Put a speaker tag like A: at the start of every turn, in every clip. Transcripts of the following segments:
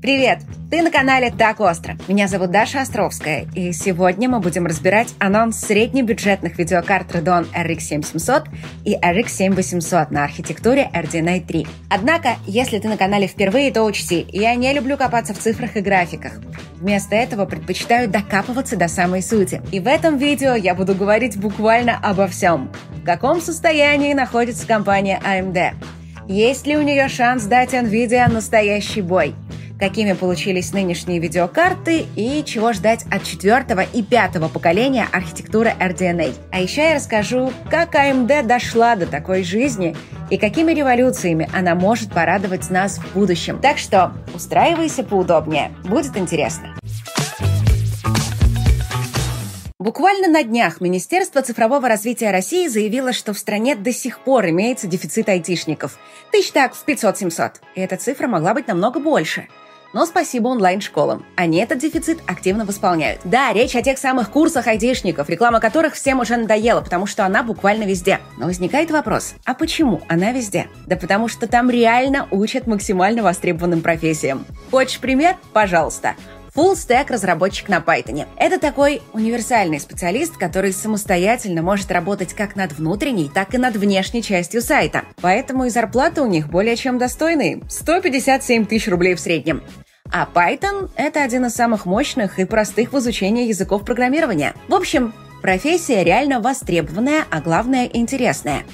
A: Привет! Ты на канале «Так остро». Меня зовут Даша Островская, и сегодня мы будем разбирать анонс среднебюджетных видеокарт Radeon RX 7700 и RX 7800 на архитектуре RDNA 3. Однако, если ты на канале впервые, то учти, я не люблю копаться в цифрах и графиках. Вместо этого предпочитаю докапываться до самой сути. И в этом видео я буду говорить буквально обо всем. В каком состоянии находится компания AMD? Есть ли у нее шанс дать NVIDIA настоящий бой? какими получились нынешние видеокарты и чего ждать от четвертого и пятого поколения архитектуры RDNA. А еще я расскажу, как AMD дошла до такой жизни и какими революциями она может порадовать нас в будущем. Так что устраивайся поудобнее, будет интересно. Буквально на днях Министерство цифрового развития России заявило, что в стране до сих пор имеется дефицит айтишников. Тысяч так в 500-700. И эта цифра могла быть намного больше. Но спасибо онлайн-школам. Они этот дефицит активно восполняют. Да, речь о тех самых курсах айтишников, реклама которых всем уже надоела, потому что она буквально везде. Но возникает вопрос, а почему она везде? Да потому что там реально учат максимально востребованным профессиям. Хочешь пример? Пожалуйста. Full Stack разработчик на Python. Это такой универсальный специалист, который самостоятельно может работать как над внутренней, так и над внешней частью сайта. Поэтому и зарплаты у них более чем достойные – 157 тысяч рублей в среднем. А Python – это один из самых мощных и простых в изучении языков программирования. В общем, профессия реально востребованная, а главное – интересная.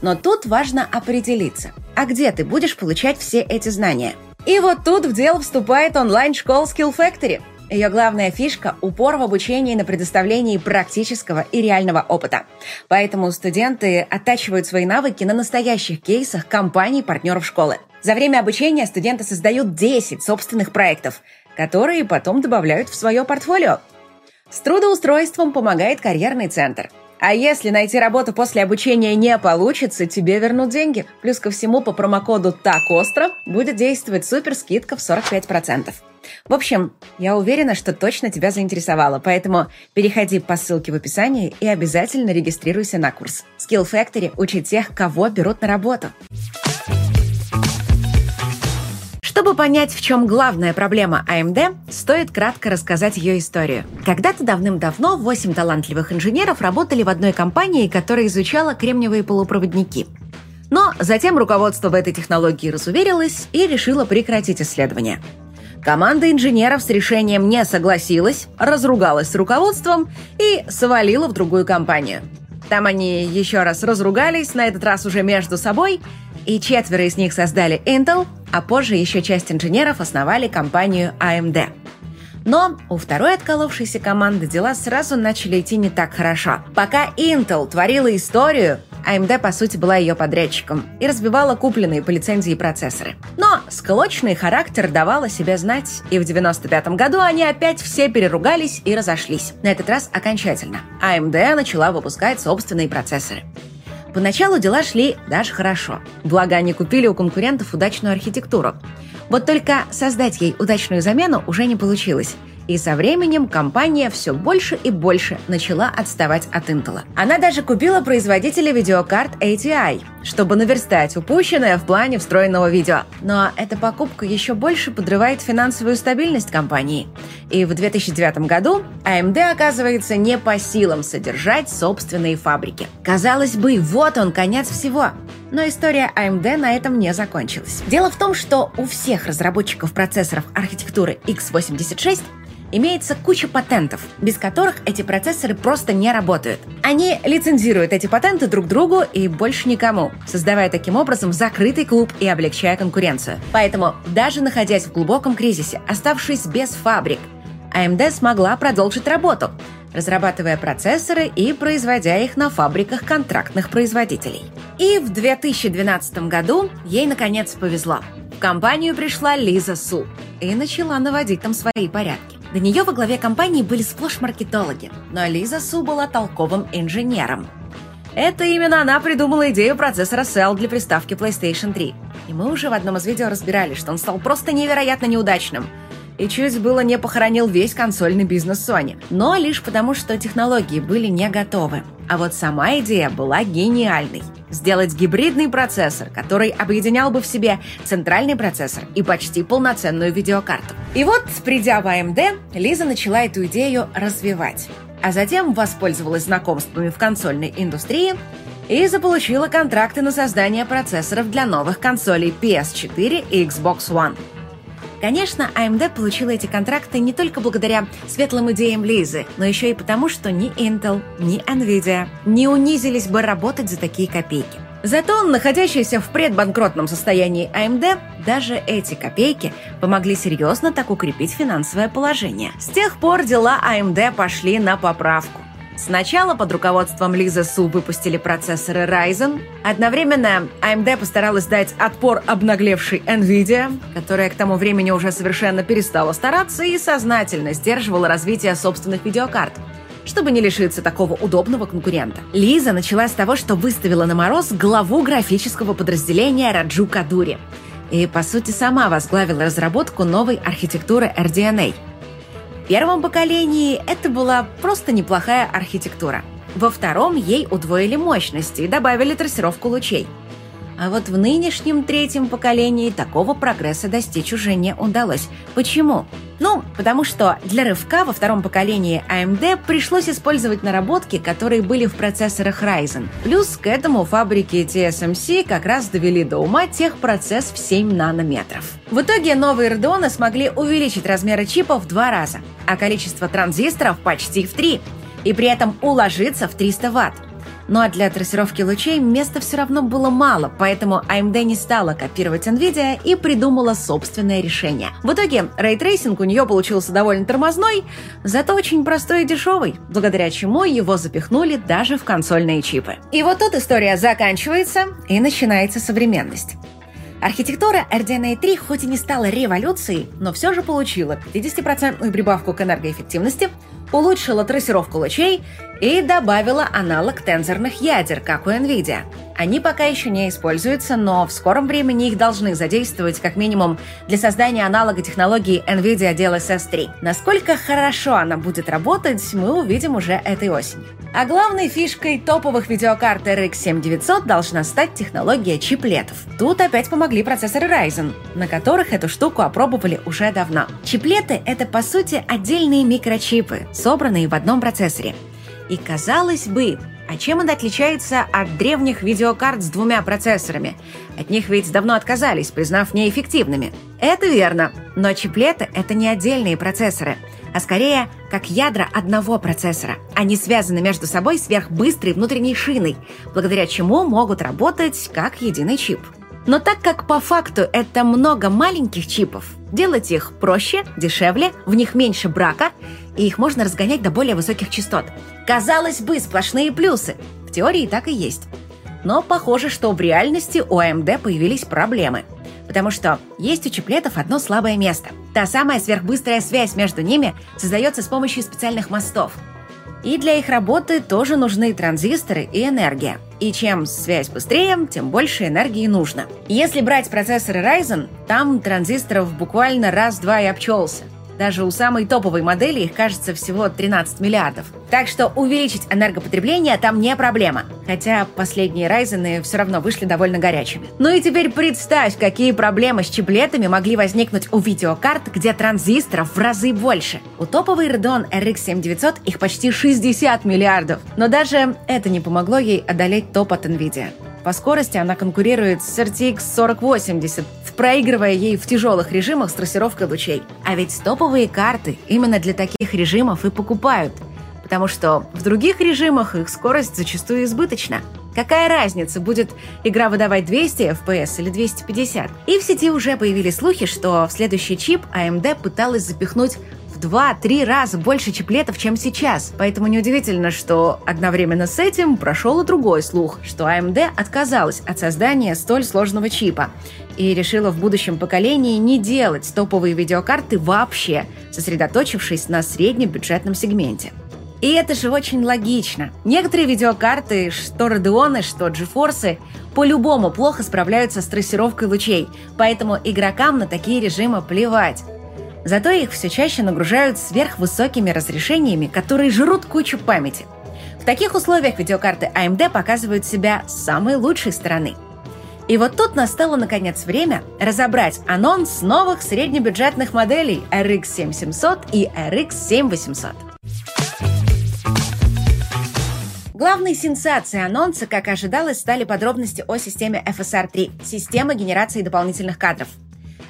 A: Но тут важно определиться, а где ты будешь получать все эти знания – и вот тут в дело вступает онлайн-школа Skill Factory. Ее главная фишка – упор в обучении на предоставлении практического и реального опыта. Поэтому студенты оттачивают свои навыки на настоящих кейсах компаний-партнеров школы. За время обучения студенты создают 10 собственных проектов, которые потом добавляют в свое портфолио. С трудоустройством помогает карьерный центр – а если найти работу после обучения не получится, тебе вернут деньги. Плюс ко всему по промокоду «Так остро» будет действовать супер скидка в 45%. В общем, я уверена, что точно тебя заинтересовало, поэтому переходи по ссылке в описании и обязательно регистрируйся на курс. Skill Factory учит тех, кого берут на работу. Чтобы понять, в чем главная проблема AMD, стоит кратко рассказать ее историю. Когда-то давным-давно 8 талантливых инженеров работали в одной компании, которая изучала кремниевые полупроводники. Но затем руководство в этой технологии разуверилось и решило прекратить исследования. Команда инженеров с решением не согласилась, разругалась с руководством и свалила в другую компанию. Там они еще раз разругались, на этот раз уже между собой, и четверо из них создали Intel, а позже еще часть инженеров основали компанию AMD. Но у второй отколовшейся команды дела сразу начали идти не так хорошо. Пока Intel творила историю, AMD, по сути, была ее подрядчиком и разбивала купленные по лицензии процессоры. Но склочный характер давал о себе знать, и в 95 году они опять все переругались и разошлись. На этот раз окончательно. AMD начала выпускать собственные процессоры. Поначалу дела шли даже хорошо. Благо, они купили у конкурентов удачную архитектуру. Вот только создать ей удачную замену уже не получилось – и со временем компания все больше и больше начала отставать от Intel. Она даже купила производителя видеокарт ATI, чтобы наверстать упущенное в плане встроенного видео. Но эта покупка еще больше подрывает финансовую стабильность компании. И в 2009 году AMD оказывается не по силам содержать собственные фабрики. Казалось бы, вот он, конец всего. Но история AMD на этом не закончилась. Дело в том, что у всех разработчиков процессоров архитектуры x86 имеется куча патентов, без которых эти процессоры просто не работают. Они лицензируют эти патенты друг другу и больше никому, создавая таким образом закрытый клуб и облегчая конкуренцию. Поэтому, даже находясь в глубоком кризисе, оставшись без фабрик, AMD смогла продолжить работу, разрабатывая процессоры и производя их на фабриках контрактных производителей. И в 2012 году ей наконец повезло. В компанию пришла Лиза Су и начала наводить там свои порядки. До нее во главе компании были сплошь маркетологи, но Лиза Су была толковым инженером. Это именно она придумала идею процессора Cell для приставки PlayStation 3. И мы уже в одном из видео разбирали, что он стал просто невероятно неудачным – и чуть было не похоронил весь консольный бизнес Sony. Но лишь потому, что технологии были не готовы. А вот сама идея была гениальной. Сделать гибридный процессор, который объединял бы в себе центральный процессор и почти полноценную видеокарту. И вот, придя в AMD, Лиза начала эту идею развивать. А затем воспользовалась знакомствами в консольной индустрии и заполучила контракты на создание процессоров для новых консолей PS4 и Xbox One. Конечно, AMD получила эти контракты не только благодаря светлым идеям Лизы, но еще и потому, что ни Intel, ни Nvidia не унизились бы работать за такие копейки. Зато находящиеся в предбанкротном состоянии AMD даже эти копейки помогли серьезно так укрепить финансовое положение. С тех пор дела AMD пошли на поправку. Сначала под руководством Лизы Су выпустили процессоры Ryzen. Одновременно AMD постаралась дать отпор обнаглевшей NVIDIA, которая к тому времени уже совершенно перестала стараться и сознательно сдерживала развитие собственных видеокарт чтобы не лишиться такого удобного конкурента. Лиза начала с того, что выставила на мороз главу графического подразделения Раджу Кадури. И, по сути, сама возглавила разработку новой архитектуры RDNA – первом поколении это была просто неплохая архитектура. Во втором ей удвоили мощности и добавили трассировку лучей – а вот в нынешнем третьем поколении такого прогресса достичь уже не удалось. Почему? Ну, потому что для рывка во втором поколении AMD пришлось использовать наработки, которые были в процессорах Ryzen. Плюс к этому фабрики TSMC как раз довели до ума техпроцесс в 7 нанометров. В итоге новые Radeon смогли увеличить размеры чипа в два раза, а количество транзисторов почти в три, и при этом уложиться в 300 ватт. Ну а для трассировки лучей места все равно было мало, поэтому AMD не стала копировать NVIDIA и придумала собственное решение. В итоге рейтрейсинг у нее получился довольно тормозной, зато очень простой и дешевый, благодаря чему его запихнули даже в консольные чипы. И вот тут история заканчивается и начинается современность. Архитектура RDNA 3 хоть и не стала революцией, но все же получила 50% прибавку к энергоэффективности, улучшила трассировку лучей и добавила аналог тензорных ядер, как у NVIDIA. Они пока еще не используются, но в скором времени их должны задействовать как минимум для создания аналога технологии NVIDIA DLSS 3. Насколько хорошо она будет работать, мы увидим уже этой осенью. А главной фишкой топовых видеокарт RX 7900 должна стать технология чиплетов. Тут опять помогли процессоры Ryzen, на которых эту штуку опробовали уже давно. Чиплеты — это, по сути, отдельные микрочипы, собранные в одном процессоре. И казалось бы, а чем он отличается от древних видеокарт с двумя процессорами? От них ведь давно отказались, признав неэффективными. Это верно, но чиплеты — это не отдельные процессоры, а скорее как ядра одного процессора. Они связаны между собой сверхбыстрой внутренней шиной, благодаря чему могут работать как единый чип. Но так как по факту это много маленьких чипов, делать их проще, дешевле, в них меньше брака, и их можно разгонять до более высоких частот. Казалось бы, сплошные плюсы. В теории так и есть. Но похоже, что в реальности у AMD появились проблемы. Потому что есть у чиплетов одно слабое место. Та самая сверхбыстрая связь между ними создается с помощью специальных мостов – и для их работы тоже нужны транзисторы и энергия. И чем связь быстрее, тем больше энергии нужно. Если брать процессоры Ryzen, там транзисторов буквально раз-два и обчелся. Даже у самой топовой модели их кажется всего 13 миллиардов. Так что увеличить энергопотребление там не проблема. Хотя последние Ryzen все равно вышли довольно горячими. Ну и теперь представь, какие проблемы с чиплетами могли возникнуть у видеокарт, где транзисторов в разы больше. У топовой Radeon RX 7900 их почти 60 миллиардов. Но даже это не помогло ей одолеть топ от NVIDIA. По скорости она конкурирует с RTX 4080, проигрывая ей в тяжелых режимах с трассировкой лучей. А ведь топовые карты именно для таких режимов и покупают, потому что в других режимах их скорость зачастую избыточна. Какая разница, будет игра выдавать 200 FPS или 250? И в сети уже появились слухи, что в следующий чип AMD пыталась запихнуть два-три раза больше чиплетов, чем сейчас. Поэтому неудивительно, что одновременно с этим прошел и другой слух, что AMD отказалась от создания столь сложного чипа и решила в будущем поколении не делать топовые видеокарты вообще, сосредоточившись на среднебюджетном сегменте. И это же очень логично. Некоторые видеокарты, что Radeon, что GeForce, по-любому плохо справляются с трассировкой лучей, поэтому игрокам на такие режимы плевать. Зато их все чаще нагружают сверхвысокими разрешениями, которые жрут кучу памяти. В таких условиях видеокарты AMD показывают себя с самой лучшей стороны. И вот тут настало наконец время разобрать анонс новых среднебюджетных моделей RX 7700 и RX 7800. Главной сенсацией анонса, как ожидалось, стали подробности о системе FSR 3 – системы генерации дополнительных кадров –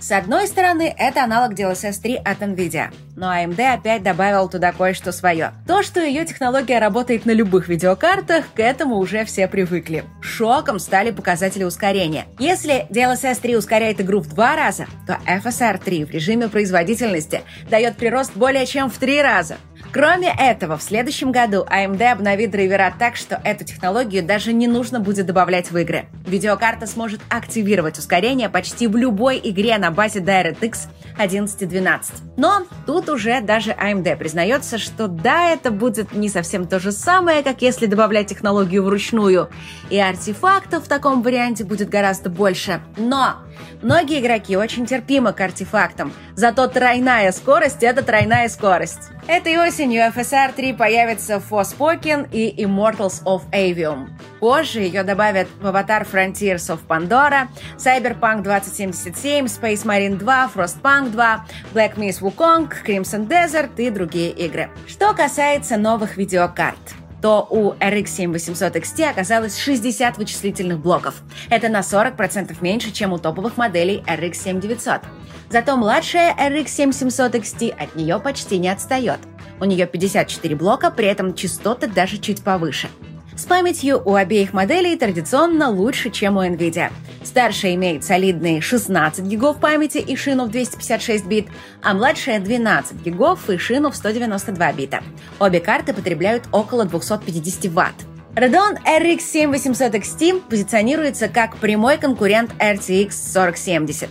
A: с одной стороны, это аналог DLSS 3 от NVIDIA, но AMD опять добавил туда кое-что свое. То, что ее технология работает на любых видеокартах, к этому уже все привыкли. Шоком стали показатели ускорения. Если DLSS 3 ускоряет игру в два раза, то FSR 3 в режиме производительности дает прирост более чем в три раза. Кроме этого, в следующем году AMD обновит драйвера так, что эту технологию даже не нужно будет добавлять в игры. Видеокарта сможет активировать ускорение почти в любой игре на базе DirectX 1112. Но тут уже даже AMD признается, что да, это будет не совсем то же самое, как если добавлять технологию вручную. И артефактов в таком варианте будет гораздо больше. Но многие игроки очень терпимы к артефактам. Зато тройная скорость — это тройная скорость. Этой осенью FSR 3 появится Forspoken и Immortals of Avium. Позже ее добавят в Avatar Frontiers of Pandora, Cyberpunk 2077, Space Marine 2, Frostpunk 2, Black Myth Wukong, Crimson Desert и другие игры. Что касается новых видеокарт – то у RX 7800 XT оказалось 60 вычислительных блоков. Это на 40% меньше, чем у топовых моделей RX 7900. Зато младшая RX 7700 XT от нее почти не отстает. У нее 54 блока, при этом частоты даже чуть повыше. С памятью у обеих моделей традиционно лучше, чем у NVIDIA. Старшая имеет солидные 16 гигов памяти и шину в 256 бит, а младшая 12 гигов и шину в 192 бита. Обе карты потребляют около 250 ватт. Radeon RX 7800 XT позиционируется как прямой конкурент RTX 4070.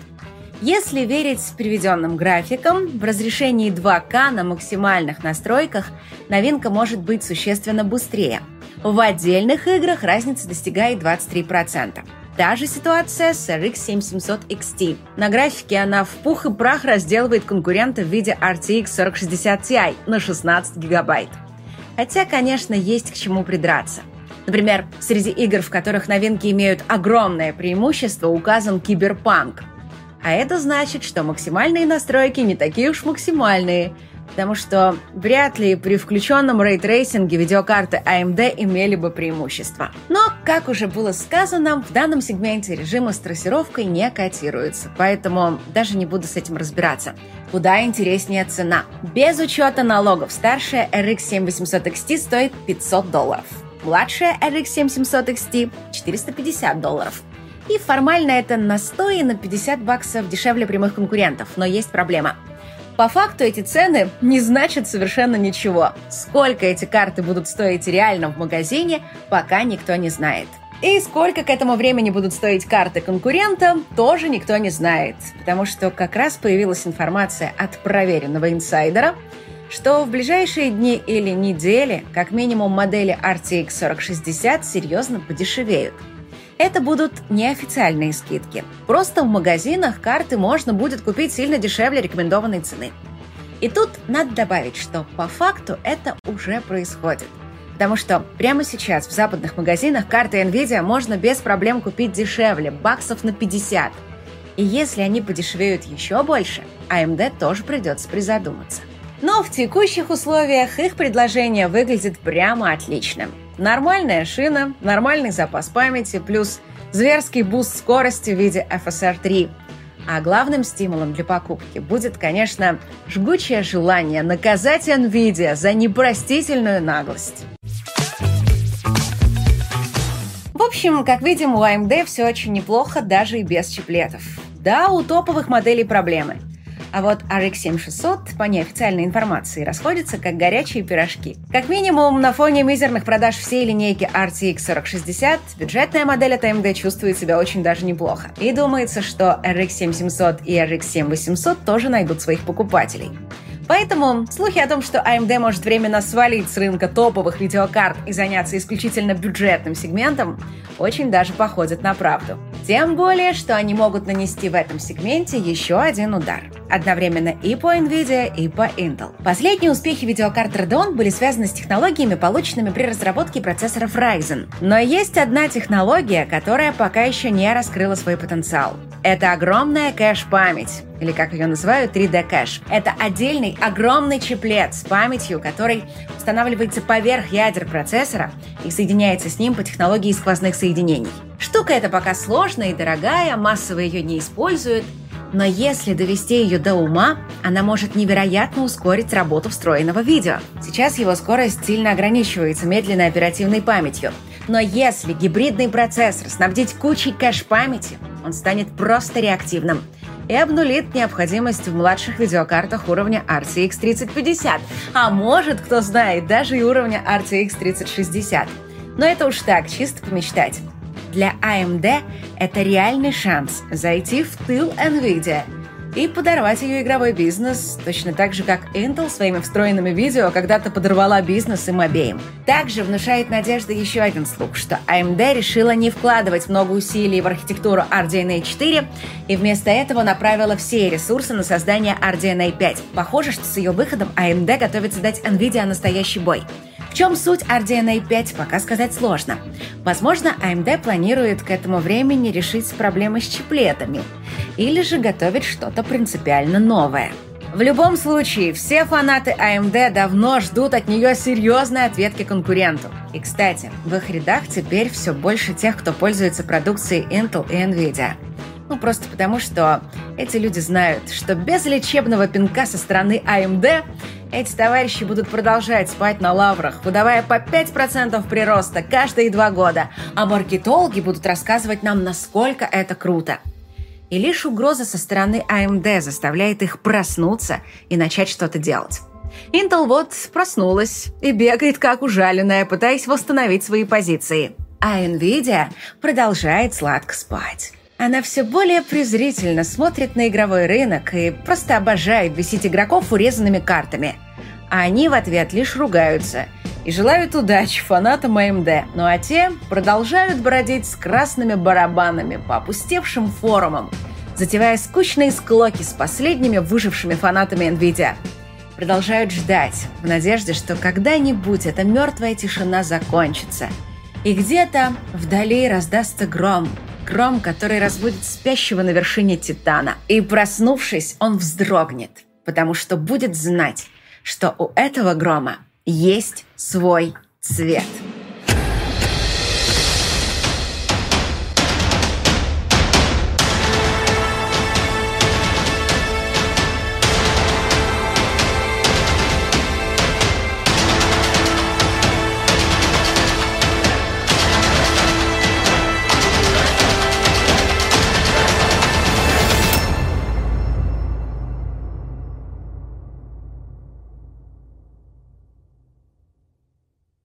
A: Если верить приведенным графикам, в разрешении 2К на максимальных настройках новинка может быть существенно быстрее. В отдельных играх разница достигает 23%. Та же ситуация с RX 7700 XT. На графике она в пух и прах разделывает конкурента в виде RTX 4060 Ti на 16 гигабайт. Хотя, конечно, есть к чему придраться. Например, среди игр, в которых новинки имеют огромное преимущество, указан Киберпанк, а это значит, что максимальные настройки не такие уж максимальные, потому что вряд ли при включенном рейтрейсинге видеокарты AMD имели бы преимущество. Но, как уже было сказано, в данном сегменте режим с трассировкой не котируется, поэтому даже не буду с этим разбираться. Куда интереснее цена. Без учета налогов старшая RX 7800 XT стоит 500 долларов. Младшая RX 7700 XT – 450 долларов. И формально это на 100 и на 50 баксов дешевле прямых конкурентов, но есть проблема. По факту эти цены не значат совершенно ничего. Сколько эти карты будут стоить реально в магазине, пока никто не знает. И сколько к этому времени будут стоить карты конкурента, тоже никто не знает. Потому что как раз появилась информация от проверенного инсайдера, что в ближайшие дни или недели как минимум модели RTX 4060 серьезно подешевеют – это будут неофициальные скидки. Просто в магазинах карты можно будет купить сильно дешевле рекомендованной цены. И тут надо добавить, что по факту это уже происходит. Потому что прямо сейчас в западных магазинах карты NVIDIA можно без проблем купить дешевле, баксов на 50. И если они подешевеют еще больше, AMD тоже придется призадуматься. Но в текущих условиях их предложение выглядит прямо отличным. Нормальная шина, нормальный запас памяти, плюс зверский буст скорости в виде FSR 3. А главным стимулом для покупки будет, конечно, жгучее желание наказать NVIDIA за непростительную наглость. В общем, как видим, у AMD все очень неплохо, даже и без чиплетов. Да, у топовых моделей проблемы – а вот RX 7600, по неофициальной информации, расходится как горячие пирожки. Как минимум, на фоне мизерных продаж всей линейки RTX 4060, бюджетная модель от AMD чувствует себя очень даже неплохо. И думается, что RX 7700 и RX 7800 тоже найдут своих покупателей. Поэтому слухи о том, что AMD может временно свалить с рынка топовых видеокарт и заняться исключительно бюджетным сегментом, очень даже походят на правду. Тем более, что они могут нанести в этом сегменте еще один удар. Одновременно и по NVIDIA, и по Intel. Последние успехи видеокарт Radeon были связаны с технологиями, полученными при разработке процессоров Ryzen. Но есть одна технология, которая пока еще не раскрыла свой потенциал. Это огромная кэш-память или как ее называют, 3D кэш. Это отдельный огромный чиплет с памятью, который устанавливается поверх ядер процессора и соединяется с ним по технологии сквозных соединений. Штука эта пока сложная и дорогая, массово ее не используют, но если довести ее до ума, она может невероятно ускорить работу встроенного видео. Сейчас его скорость сильно ограничивается медленной оперативной памятью. Но если гибридный процессор снабдить кучей кэш-памяти, он станет просто реактивным – и обнулит необходимость в младших видеокартах уровня RTX 3050, а может, кто знает, даже и уровня RTX 3060. Но это уж так, чисто помечтать. Для AMD это реальный шанс зайти в тыл NVIDIA – и подорвать ее игровой бизнес, точно так же, как Intel своими встроенными видео когда-то подорвала бизнес им обеим. Также внушает надежды еще один слух, что AMD решила не вкладывать много усилий в архитектуру RDNA 4 и вместо этого направила все ресурсы на создание RDNA 5. Похоже, что с ее выходом AMD готовится дать NVIDIA настоящий бой. В чем суть RDNA 5, пока сказать сложно. Возможно, AMD планирует к этому времени решить проблемы с чиплетами или же готовить что-то принципиально новое. В любом случае, все фанаты AMD давно ждут от нее серьезной ответки конкуренту. И, кстати, в их рядах теперь все больше тех, кто пользуется продукцией Intel и Nvidia. Ну, просто потому, что эти люди знают, что без лечебного пинка со стороны AMD эти товарищи будут продолжать спать на лаврах, выдавая по 5% прироста каждые два года, а маркетологи будут рассказывать нам, насколько это круто. И лишь угроза со стороны AMD заставляет их проснуться и начать что-то делать. Intel вот проснулась и бегает как ужаленная, пытаясь восстановить свои позиции. А Nvidia продолжает сладко спать. Она все более презрительно смотрит на игровой рынок и просто обожает бесить игроков урезанными картами. А они в ответ лишь ругаются и желают удачи фанатам AMD. Ну а те продолжают бродить с красными барабанами по опустевшим форумам, затевая скучные склоки с последними выжившими фанатами NVIDIA. Продолжают ждать, в надежде, что когда-нибудь эта мертвая тишина закончится. И где-то вдали раздастся гром – гром, который разбудит спящего на вершине Титана. И проснувшись, он вздрогнет, потому что будет знать, что у этого грома есть свой цвет.